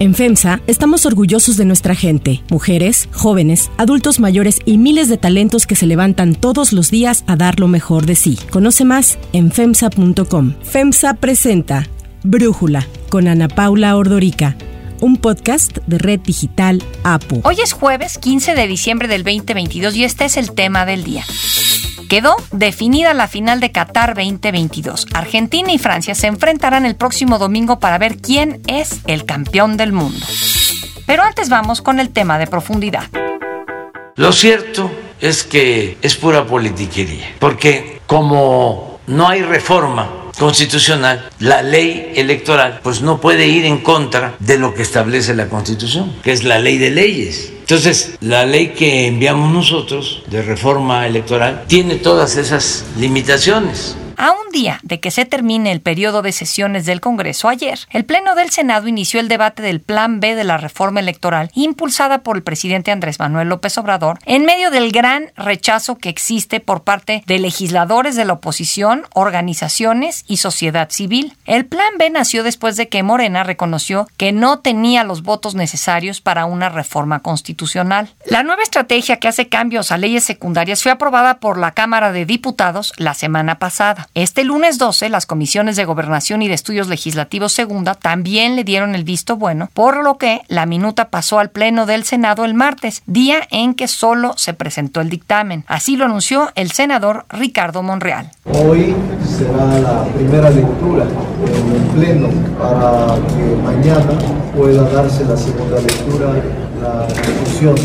En FEMSA estamos orgullosos de nuestra gente, mujeres, jóvenes, adultos mayores y miles de talentos que se levantan todos los días a dar lo mejor de sí. Conoce más en FEMSA.com. FEMSA presenta Brújula con Ana Paula Ordorica un podcast de Red Digital APU. Hoy es jueves 15 de diciembre del 2022 y este es el tema del día. Quedó definida la final de Qatar 2022. Argentina y Francia se enfrentarán el próximo domingo para ver quién es el campeón del mundo. Pero antes vamos con el tema de profundidad. Lo cierto es que es pura politiquería, porque como no hay reforma constitucional, la ley electoral, pues no puede ir en contra de lo que establece la Constitución, que es la ley de leyes. Entonces, la ley que enviamos nosotros de reforma electoral tiene todas esas limitaciones. A un día de que se termine el periodo de sesiones del Congreso ayer, el Pleno del Senado inició el debate del Plan B de la reforma electoral impulsada por el presidente Andrés Manuel López Obrador en medio del gran rechazo que existe por parte de legisladores de la oposición, organizaciones y sociedad civil. El Plan B nació después de que Morena reconoció que no tenía los votos necesarios para una reforma constitucional. La nueva estrategia que hace cambios a leyes secundarias fue aprobada por la Cámara de Diputados la semana pasada. Este lunes 12, las comisiones de Gobernación y de Estudios Legislativos Segunda también le dieron el visto bueno, por lo que la minuta pasó al Pleno del Senado el martes, día en que solo se presentó el dictamen. Así lo anunció el senador Ricardo Monreal. Hoy será la primera lectura en el Pleno para que mañana pueda darse la segunda lectura, la discusión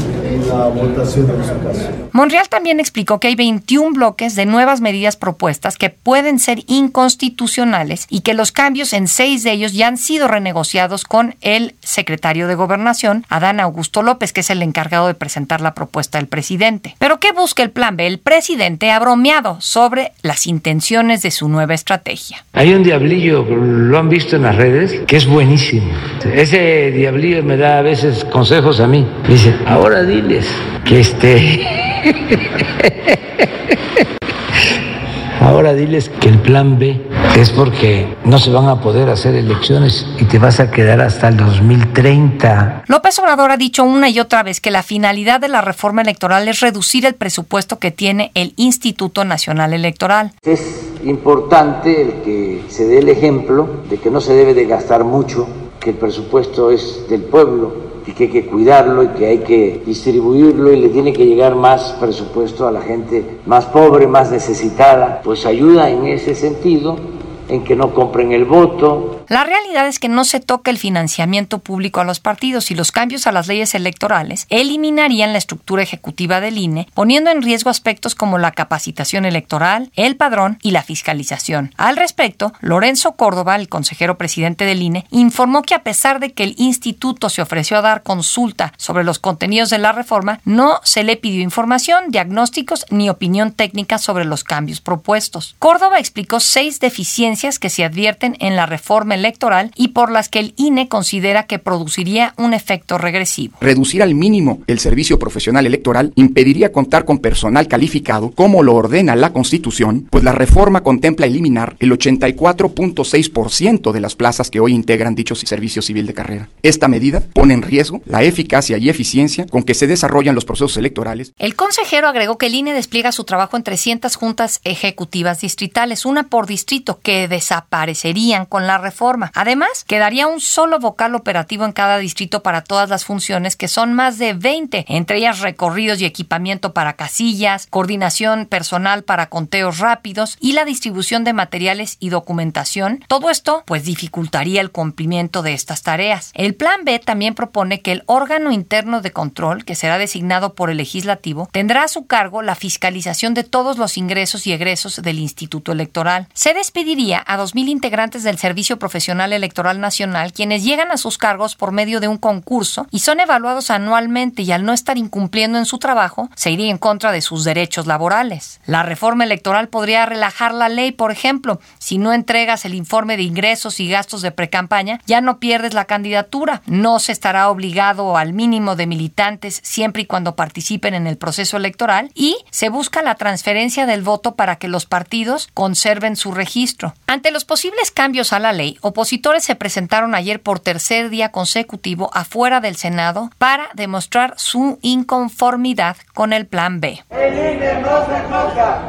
la votación en su caso. Monreal también explicó que hay 21 bloques de nuevas medidas propuestas que pueden ser inconstitucionales y que los cambios en seis de ellos ya han sido renegociados con el secretario de Gobernación, Adán Augusto López, que es el encargado de presentar la propuesta del presidente. Pero ¿qué busca el plan B? El presidente ha bromeado sobre las intenciones de su nueva estrategia. Hay un diablillo, lo han visto en las redes, que es buenísimo. Ese diablillo me da a veces consejos a mí. Dice, ahora que este... Ahora diles que el plan B es porque no se van a poder hacer elecciones y te vas a quedar hasta el 2030. López Obrador ha dicho una y otra vez que la finalidad de la reforma electoral es reducir el presupuesto que tiene el Instituto Nacional Electoral. Es importante el que se dé el ejemplo de que no se debe de gastar mucho, que el presupuesto es del pueblo y que hay que cuidarlo y que hay que distribuirlo y le tiene que llegar más presupuesto a la gente más pobre, más necesitada, pues ayuda en ese sentido en que no compren el voto. La realidad es que no se toca el financiamiento público a los partidos y los cambios a las leyes electorales eliminarían la estructura ejecutiva del INE, poniendo en riesgo aspectos como la capacitación electoral, el padrón y la fiscalización. Al respecto, Lorenzo Córdoba, el consejero presidente del INE, informó que a pesar de que el instituto se ofreció a dar consulta sobre los contenidos de la reforma, no se le pidió información, diagnósticos ni opinión técnica sobre los cambios propuestos. Córdoba explicó seis deficiencias que se advierten en la reforma electoral y por las que el INE considera que produciría un efecto regresivo. Reducir al mínimo el servicio profesional electoral impediría contar con personal calificado como lo ordena la Constitución, pues la reforma contempla eliminar el 84.6% de las plazas que hoy integran dicho servicio civil de carrera. Esta medida pone en riesgo la eficacia y eficiencia con que se desarrollan los procesos electorales. El consejero agregó que el INE despliega su trabajo en 300 juntas ejecutivas distritales, una por distrito, que desaparecerían con la reforma. Además, quedaría un solo vocal operativo en cada distrito para todas las funciones, que son más de 20, entre ellas recorridos y equipamiento para casillas, coordinación personal para conteos rápidos y la distribución de materiales y documentación. Todo esto, pues, dificultaría el cumplimiento de estas tareas. El plan B también propone que el órgano interno de control, que será designado por el legislativo, tendrá a su cargo la fiscalización de todos los ingresos y egresos del Instituto Electoral. Se despediría a 2.000 integrantes del Servicio Profesional Electoral Nacional, quienes llegan a sus cargos por medio de un concurso y son evaluados anualmente y al no estar incumpliendo en su trabajo, se iría en contra de sus derechos laborales. La reforma electoral podría relajar la ley, por ejemplo, si no entregas el informe de ingresos y gastos de precampaña, ya no pierdes la candidatura. No se estará obligado al mínimo de militantes siempre y cuando participen en el proceso electoral y se busca la transferencia del voto para que los partidos conserven su registro. Ante los posibles cambios a la ley, opositores se presentaron ayer por tercer día consecutivo afuera del Senado para demostrar su inconformidad con el Plan B. No se toca,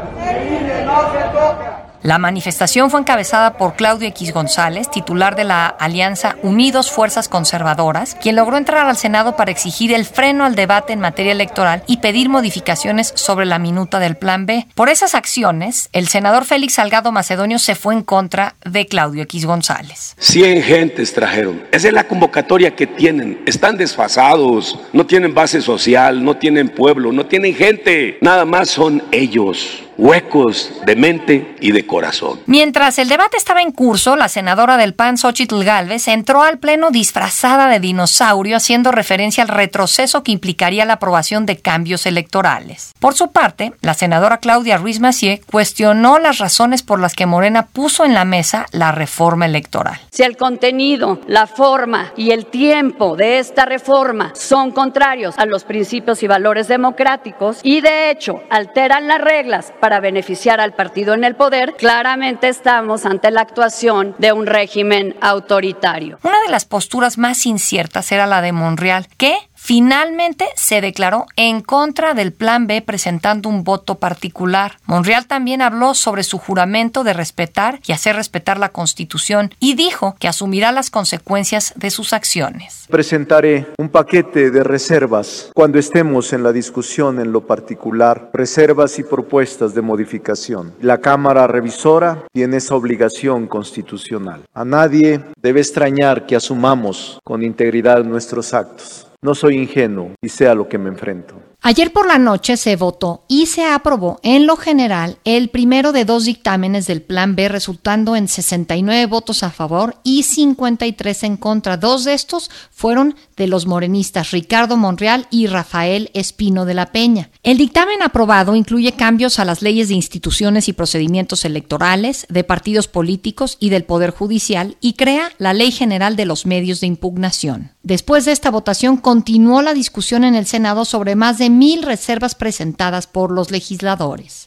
no se toca. La manifestación fue encabezada por Claudio X González, titular de la alianza Unidos Fuerzas Conservadoras, quien logró entrar al Senado para exigir el freno al debate en materia electoral y pedir modificaciones sobre la minuta del Plan B. Por esas acciones, el senador Félix Salgado Macedonio se fue en contra de Claudio X González. 100 gentes trajeron. Esa es la convocatoria que tienen. Están desfasados, no tienen base social, no tienen pueblo, no tienen gente. Nada más son ellos huecos de mente y de corazón. Mientras el debate estaba en curso, la senadora del PAN, Xochitl Galvez, entró al pleno disfrazada de dinosaurio haciendo referencia al retroceso que implicaría la aprobación de cambios electorales. Por su parte, la senadora Claudia Ruiz Massieu cuestionó las razones por las que Morena puso en la mesa la reforma electoral. Si el contenido, la forma y el tiempo de esta reforma son contrarios a los principios y valores democráticos y de hecho alteran las reglas para beneficiar al partido en el poder, claramente estamos ante la actuación de un régimen autoritario. Una de las posturas más inciertas era la de Monreal, que finalmente se declaró en contra del Plan B presentando un voto particular. Monreal también habló sobre su juramento de respetar y hacer respetar la Constitución y dijo que asumirá las consecuencias de sus acciones. Presentaré un paquete de reservas cuando estemos en la discusión en lo particular, reservas y propuestas de modificación. La Cámara Revisora tiene esa obligación constitucional. A nadie debe extrañar que asumamos con integridad nuestros actos. No soy ingenuo y sé a lo que me enfrento. Ayer por la noche se votó y se aprobó en lo general el primero de dos dictámenes del Plan B, resultando en 69 votos a favor y 53 en contra. Dos de estos fueron de los morenistas Ricardo Monreal y Rafael Espino de la Peña. El dictamen aprobado incluye cambios a las leyes de instituciones y procedimientos electorales, de partidos políticos y del Poder Judicial y crea la Ley General de los Medios de Impugnación. Después de esta votación continuó la discusión en el Senado sobre más de mil reservas presentadas por los legisladores.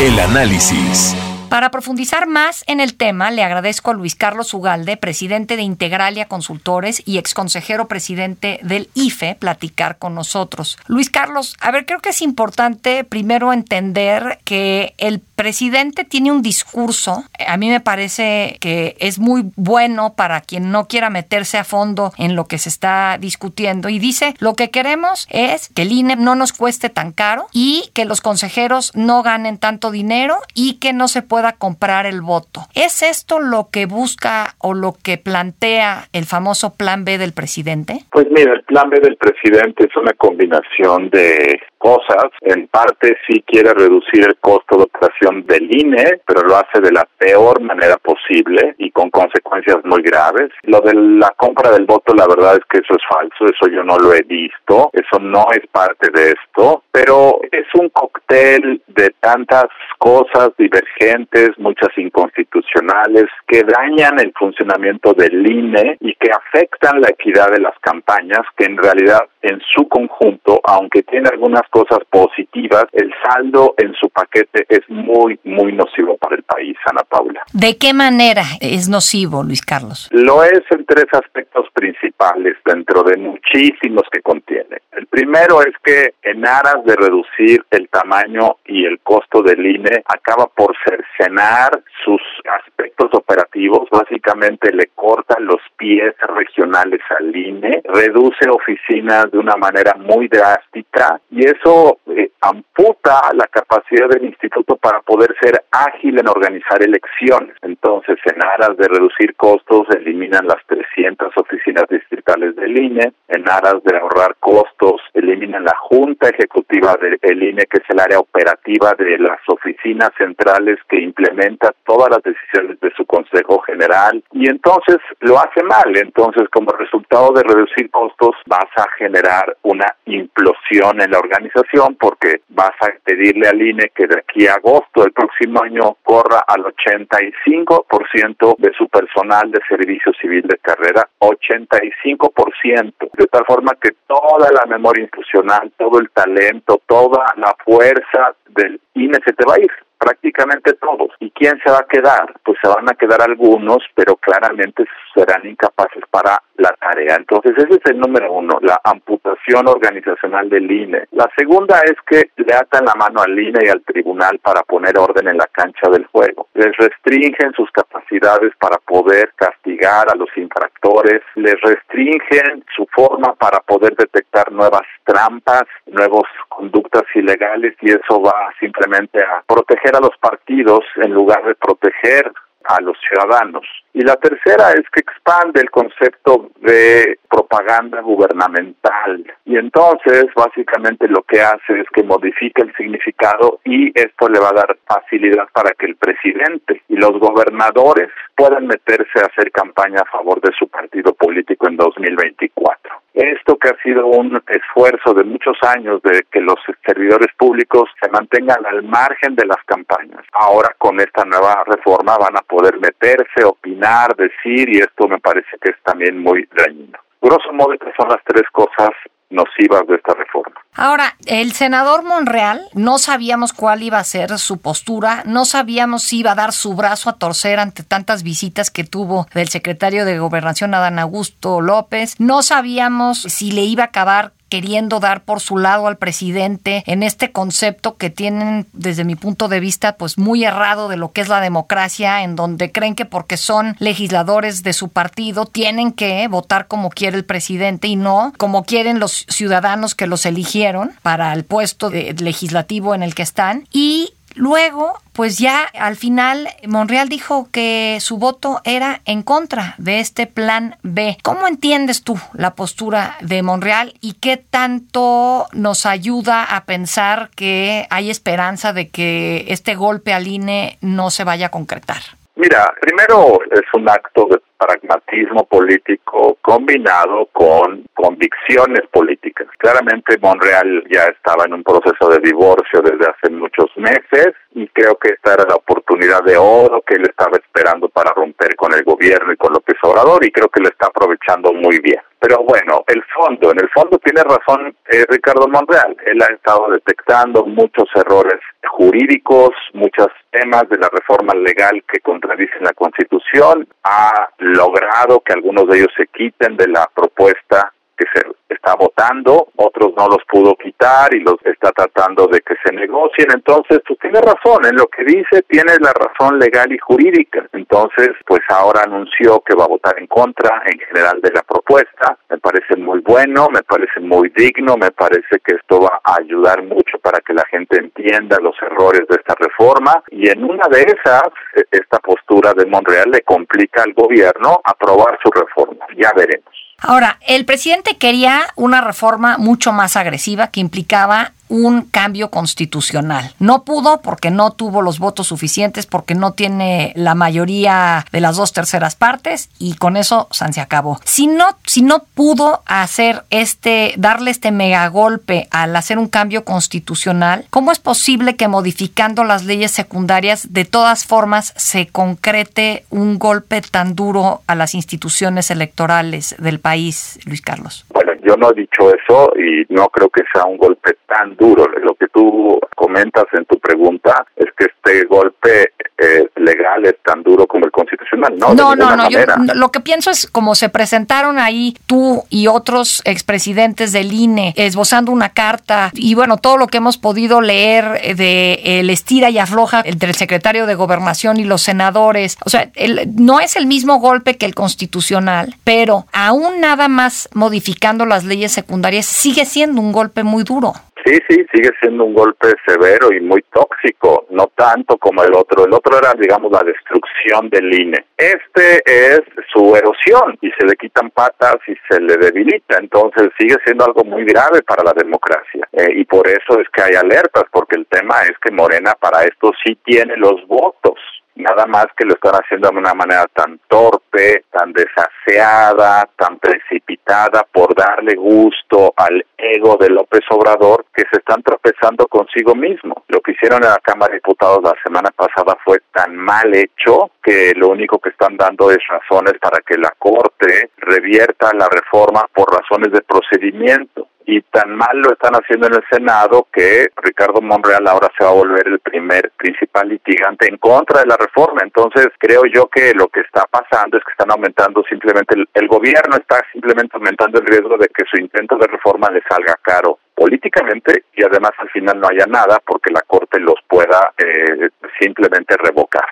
El análisis. Para profundizar más en el tema, le agradezco a Luis Carlos Ugalde, presidente de Integralia Consultores y exconsejero presidente del IFE, platicar con nosotros. Luis Carlos, a ver, creo que es importante primero entender que el presidente tiene un discurso, a mí me parece que es muy bueno para quien no quiera meterse a fondo en lo que se está discutiendo y dice, lo que queremos es que el INE no nos cueste tan caro y que los consejeros no ganen tanto dinero y que no se pueda pueda comprar el voto. ¿Es esto lo que busca o lo que plantea el famoso plan B del presidente? Pues mira, el plan B del presidente es una combinación de cosas. En parte sí quiere reducir el costo de operación del INE, pero lo hace de la peor manera posible y con consecuencias muy graves. Lo de la compra del voto, la verdad es que eso es falso, eso yo no lo he visto, eso no es parte de esto, pero es un cóctel de tantas cosas divergentes, muchas inconstitucionales, que dañan el funcionamiento del INE y que afectan la equidad de las campañas, que en realidad en su conjunto, aunque tiene algunas cosas positivas, el saldo en su paquete es muy, muy nocivo para el país, Ana Paula. ¿De qué manera es nocivo, Luis Carlos? Lo es en tres aspectos principales dentro de muchísimos que contiene. El primero es que en aras de reducir el tamaño y el costo del INE, acaba por cercenar sus aspectos operativos, básicamente le corta los pies regionales al INE, reduce oficinas de una manera muy drástica y eso eh, amputa la capacidad del instituto para poder ser ágil en organizar elecciones. Entonces, en aras de reducir costos, eliminan las 300 oficinas distritales del INE, en aras de ahorrar costos, eliminan la Junta Ejecutiva del INE, que es el área operativa de las oficinas centrales que implementa todas las decisiones de su Consejo General y entonces lo hace mal. Entonces, como resultado de reducir costos, vas a generar una implosión en la organización porque vas a pedirle al INE que de aquí a agosto del próximo año corra al 85% de su personal de servicio civil de carrera, 85%, de tal forma que toda la memoria institucional, todo el talento, toda la fuerza del INE se te va a ir prácticamente todos. ¿Y quién se va a quedar? Pues se van a quedar algunos, pero claramente serán incapaces para la tarea. Entonces ese es el número uno, la amputación organizacional del INE. La segunda es que le atan la mano al INE y al tribunal para poner orden en la cancha del juego. Les restringen sus capacidades para poder castigar a los infractores, les restringen su forma para poder detectar nuevas trampas, nuevas conductas ilegales y eso va simplemente a proteger a los partidos en lugar de proteger a los ciudadanos. Y la tercera es que expande el concepto de propaganda gubernamental. Y entonces, básicamente lo que hace es que modifica el significado y esto le va a dar facilidad para que el presidente y los gobernadores puedan meterse a hacer campaña a favor de su partido político en 2024. Esto que ha sido un esfuerzo de muchos años de que los servidores públicos se mantengan al margen de las campañas. Ahora con esta nueva reforma van a poder meterse, opinar, decir y esto me parece que es también muy dañino. Grosso modo, estas son las tres cosas nocivas de esta reforma. Ahora, el senador Monreal, no sabíamos cuál iba a ser su postura, no sabíamos si iba a dar su brazo a torcer ante tantas visitas que tuvo del secretario de Gobernación Adán Augusto López, no sabíamos si le iba a acabar queriendo dar por su lado al presidente en este concepto que tienen desde mi punto de vista pues muy errado de lo que es la democracia en donde creen que porque son legisladores de su partido tienen que votar como quiere el presidente y no como quieren los ciudadanos que los eligieron para el puesto de legislativo en el que están. Y Luego, pues ya al final Monreal dijo que su voto era en contra de este plan B. ¿Cómo entiendes tú la postura de Monreal y qué tanto nos ayuda a pensar que hay esperanza de que este golpe al INE no se vaya a concretar? Mira, primero es un acto de pragmatismo político combinado con convicciones políticas. Claramente Monreal ya estaba en un proceso de divorcio desde hace muchos meses y creo que esta era la oportunidad de oro que él estaba esperando para romper con el gobierno y con López Obrador y creo que lo está aprovechando muy bien. Pero bueno, el fondo, en el fondo tiene razón eh, Ricardo Monreal. Él ha estado detectando muchos errores jurídicos, muchos temas de la reforma legal que contradicen la Constitución. Ha logrado que algunos de ellos se quiten de la propuesta que se está votando, otros no los pudo quitar y los está tratando de que se negocien. Entonces, pues tiene razón, en lo que dice tiene la razón legal y jurídica. Entonces, pues ahora anunció que va a votar en contra en general de la propuesta. Me parece muy bueno, me parece muy digno, me parece que esto va a ayudar mucho para que la gente entienda los errores de esta reforma y en una de esas, e, esta postura de Monreal le complica al gobierno aprobar su reforma. Ya veremos. Ahora, el presidente quería una reforma mucho más agresiva que implicaba un cambio constitucional. No pudo porque no tuvo los votos suficientes, porque no tiene la mayoría de las dos terceras partes y con eso se acabó. Si no, si no pudo hacer este, darle este megagolpe al hacer un cambio constitucional, ¿cómo es posible que modificando las leyes secundarias de todas formas se concrete un golpe tan duro a las instituciones electorales del país, Luis Carlos? Bueno, yo no he dicho eso y no creo que sea un golpe tan duro. Lo que tú comentas en tu pregunta es que este golpe eh, legal es tan duro como el constitucional. No, no, no, no yo, lo que pienso es como se presentaron ahí tú y otros expresidentes del INE esbozando una carta y bueno, todo lo que hemos podido leer de el estira y afloja entre el secretario de gobernación y los senadores. O sea, el, no es el mismo golpe que el constitucional, pero aún nada más modificando las leyes secundarias sigue siendo un golpe muy duro. Sí, sí, sigue siendo un golpe severo y muy tóxico, no tanto como el otro. El otro era, digamos, la destrucción del INE. Este es su erosión y se le quitan patas y se le debilita. Entonces sigue siendo algo muy grave para la democracia. Eh, y por eso es que hay alertas, porque el tema es que Morena para esto sí tiene los votos nada más que lo están haciendo de una manera tan torpe, tan desaseada, tan precipitada por darle gusto al ego de López Obrador que se están tropezando consigo mismo. Lo que hicieron en la Cámara de Diputados la semana pasada fue tan mal hecho que lo único que están dando es razones para que la Corte revierta la reforma por razones de procedimiento y tan mal lo están haciendo en el Senado que Ricardo Monreal ahora se va a volver el primer principal litigante en contra de la reforma. Entonces creo yo que lo que está pasando es que están aumentando simplemente, el, gobierno está simplemente aumentando el riesgo de que su intento de reforma le salga caro políticamente y además al final no haya nada porque la Corte los pueda eh, simplemente revocar.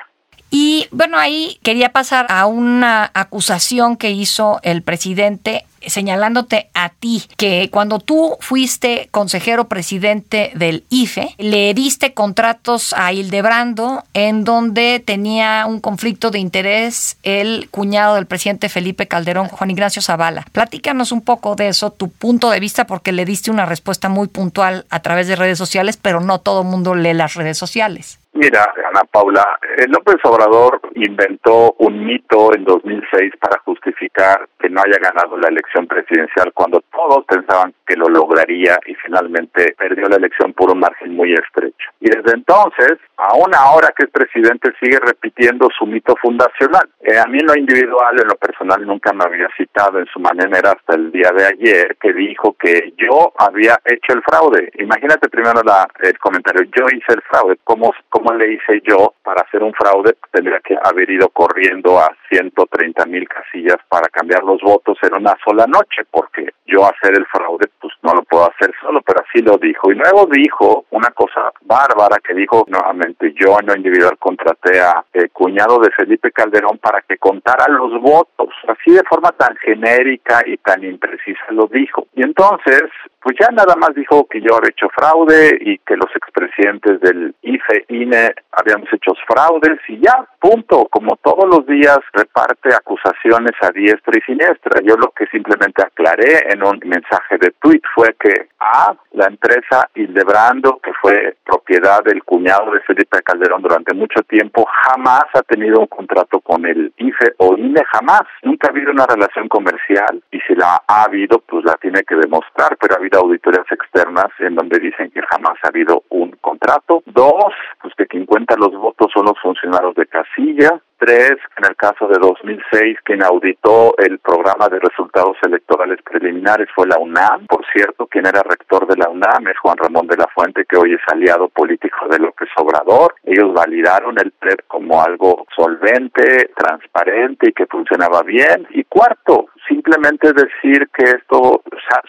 Y bueno, ahí quería pasar a una acusación que hizo el presidente señalándote a ti que cuando tú fuiste consejero presidente del IFE, le diste contratos a Hildebrando en donde tenía un conflicto de interés el cuñado del presidente Felipe Calderón, Juan Ignacio Zavala. Platícanos un poco de eso, tu punto de vista, porque le diste una respuesta muy puntual a través de redes sociales, pero no todo el mundo lee las redes sociales. Mira, Ana Paula, eh, López Obrador inventó un mito en 2006 para justificar que no haya ganado la elección presidencial cuando todos pensaban que lo lograría y finalmente perdió la elección por un margen muy estrecho. Y desde entonces, aún ahora que es presidente, sigue repitiendo su mito fundacional. Eh, a mí en lo individual, en lo personal, nunca me había citado en su manera hasta el día de ayer que dijo que yo había hecho el fraude. Imagínate primero la, el comentario, yo hice el fraude. ¿Cómo, cómo le hice yo para hacer un fraude? Tendría que haber ido corriendo a 130 mil casillas para cambiar los votos en una sola noche, porque yo hacer el fraude, pues no lo puedo hacer solo, pero así lo dijo. Y luego dijo una cosa bárbara que dijo nuevamente, yo en lo individual contraté a el cuñado de Felipe Calderón para que contara los votos, así de forma tan genérica y tan imprecisa lo dijo. Y entonces, pues ya nada más dijo que yo había hecho fraude y que los expresidentes del IFE, INE habíamos hecho fraudes y ya, punto. Como todos los días reparte acusaciones a diestra y siniestra. Yo lo que simplemente aclaré en un mensaje de tweet fue que A, la empresa Hildebrando, que fue propiedad del cuñado de Felipe Calderón durante mucho tiempo, jamás ha tenido un contrato con el IFE o INE, jamás. Nunca ha habido una relación comercial y si la ha habido, pues la tiene que demostrar, pero ha habido auditorías externas en donde dicen que jamás ha habido un contrato. Dos, pues que quien cuenta los votos son los funcionarios de casilla. Tres, en el caso de 2006, quien auditó el programa de resultados electorales preliminares fue la UNAM. Por cierto, quien era rector de la UNAM es Juan Ramón de la Fuente, que hoy es aliado político de López Obrador. Ellos validaron el PREP como algo solvente, transparente y que funcionaba bien. Y cuarto, simplemente decir que esto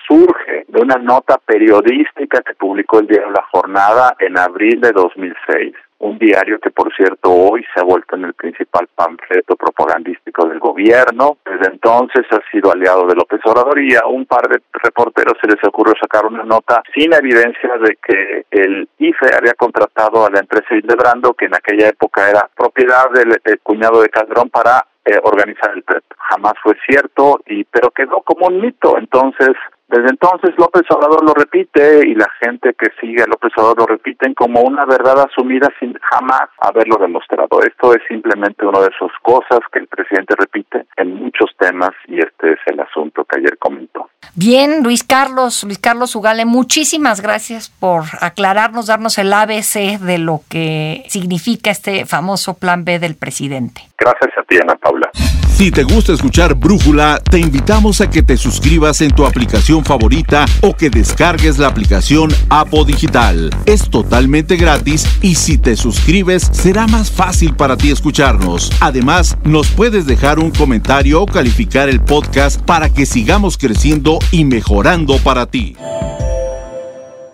surge de una nota periodística que publicó el diario La Jornada en abril de 2006 un diario que por cierto hoy se ha vuelto en el principal panfleto propagandístico del gobierno. Desde entonces ha sido aliado de López Obrador y a un par de reporteros se les ocurrió sacar una nota sin evidencia de que el IFE había contratado a la empresa Hildebrando, que en aquella época era propiedad del, cuñado de Calderón, para eh, organizar el PREP. Jamás fue cierto, y pero quedó como un mito. Entonces, desde entonces López Obrador lo repite y la gente que sigue a López Obrador lo repiten como una verdad asumida sin jamás haberlo demostrado. Esto es simplemente una de esas cosas que el presidente repite en muchos temas y este es el asunto que ayer comentó. Bien, Luis Carlos, Luis Carlos Ugale, muchísimas gracias por aclararnos, darnos el ABC de lo que significa este famoso plan B del presidente. Gracias a ti, Ana Paula. Si te gusta escuchar Brújula, te invitamos a que te suscribas en tu aplicación favorita o que descargues la aplicación Apo Digital. Es totalmente gratis y si te suscribes será más fácil para ti escucharnos. Además, nos puedes dejar un comentario o calificar el podcast para que sigamos creciendo y mejorando para ti.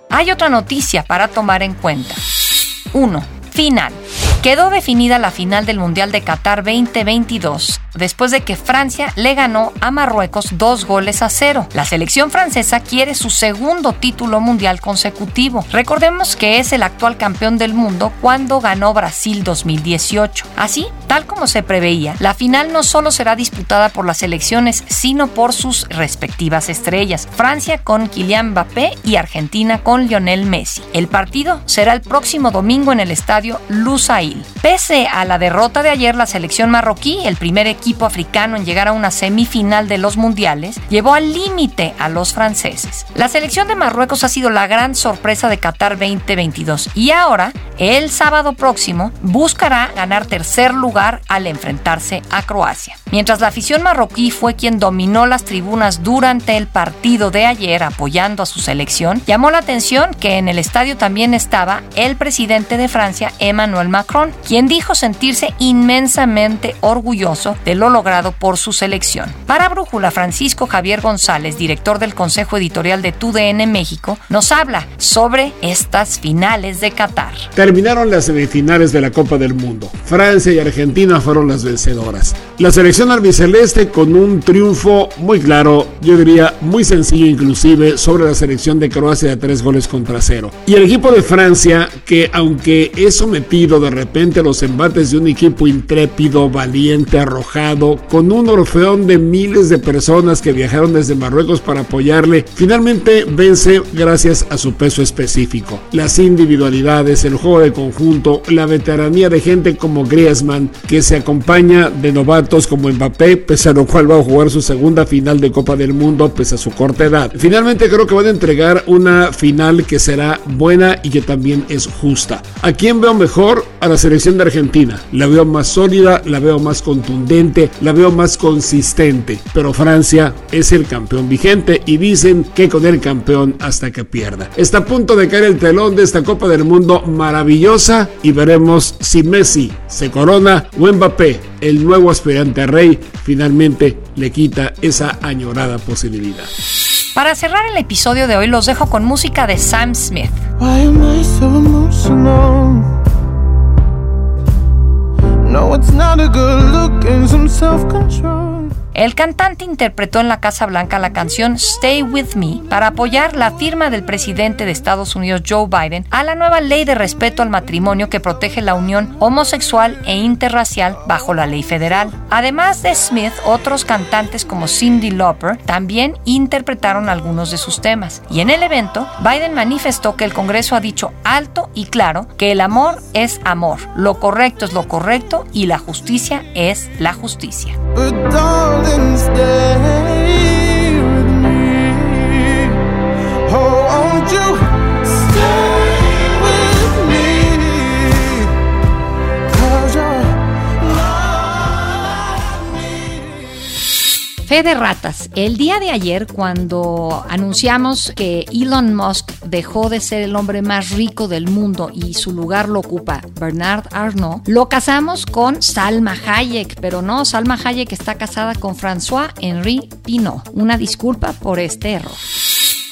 Hay otra noticia para tomar en cuenta. 1. Final. Quedó definida la final del Mundial de Qatar 2022 después de que Francia le ganó a Marruecos dos goles a cero. La selección francesa quiere su segundo título mundial consecutivo. Recordemos que es el actual campeón del mundo cuando ganó Brasil 2018. Así, tal como se preveía, la final no solo será disputada por las selecciones, sino por sus respectivas estrellas. Francia con Kylian Mbappé y Argentina con Lionel Messi. El partido será el próximo domingo en el estadio Lusail. Pese a la derrota de ayer, la selección marroquí, el primer equipo equipo africano en llegar a una semifinal de los mundiales, llevó al límite a los franceses. La selección de Marruecos ha sido la gran sorpresa de Qatar 2022 y ahora, el sábado próximo, buscará ganar tercer lugar al enfrentarse a Croacia. Mientras la afición marroquí fue quien dominó las tribunas durante el partido de ayer apoyando a su selección, llamó la atención que en el estadio también estaba el presidente de Francia, Emmanuel Macron, quien dijo sentirse inmensamente orgulloso de lo logrado por su selección. Para Brújula, Francisco Javier González, director del Consejo Editorial de TUDN México, nos habla sobre estas finales de Qatar. Terminaron las semifinales de la Copa del Mundo. Francia y Argentina fueron las vencedoras. La selección albiceleste con un triunfo muy claro, yo diría muy sencillo inclusive, sobre la selección de Croacia de tres goles contra cero. Y el equipo de Francia, que aunque es sometido de repente a los embates de un equipo intrépido, valiente, arrojado, con un orfeón de miles de personas que viajaron desde Marruecos para apoyarle, finalmente vence gracias a su peso específico. Las individualidades, el juego de conjunto, la veteranía de gente como Griezmann, que se acompaña de novatos como Mbappé, pese a lo cual va a jugar su segunda final de Copa del Mundo, pese a su corta edad. Finalmente creo que van a entregar una final que será buena y que también es justa. ¿A quién veo mejor? A la selección de Argentina. La veo más sólida, la veo más contundente, la veo más consistente. Pero Francia es el campeón vigente y dicen que con el campeón hasta que pierda. Está a punto de caer el telón de esta Copa del Mundo maravillosa y veremos si Messi se corona o Mbappé, el nuevo aspirante a rey, finalmente le quita esa añorada posibilidad. Para cerrar el episodio de hoy los dejo con música de Sam Smith. No, it's not a good look and some self-control. El cantante interpretó en la Casa Blanca la canción Stay With Me para apoyar la firma del presidente de Estados Unidos Joe Biden a la nueva ley de respeto al matrimonio que protege la unión homosexual e interracial bajo la ley federal. Además de Smith, otros cantantes como Cindy Lauper también interpretaron algunos de sus temas. Y en el evento, Biden manifestó que el Congreso ha dicho alto y claro que el amor es amor, lo correcto es lo correcto y la justicia es la justicia. Darling, stay Fe de ratas. El día de ayer, cuando anunciamos que Elon Musk dejó de ser el hombre más rico del mundo y su lugar lo ocupa Bernard Arnault, lo casamos con Salma Hayek, pero no, Salma Hayek está casada con François-Henri Pinault. Una disculpa por este error.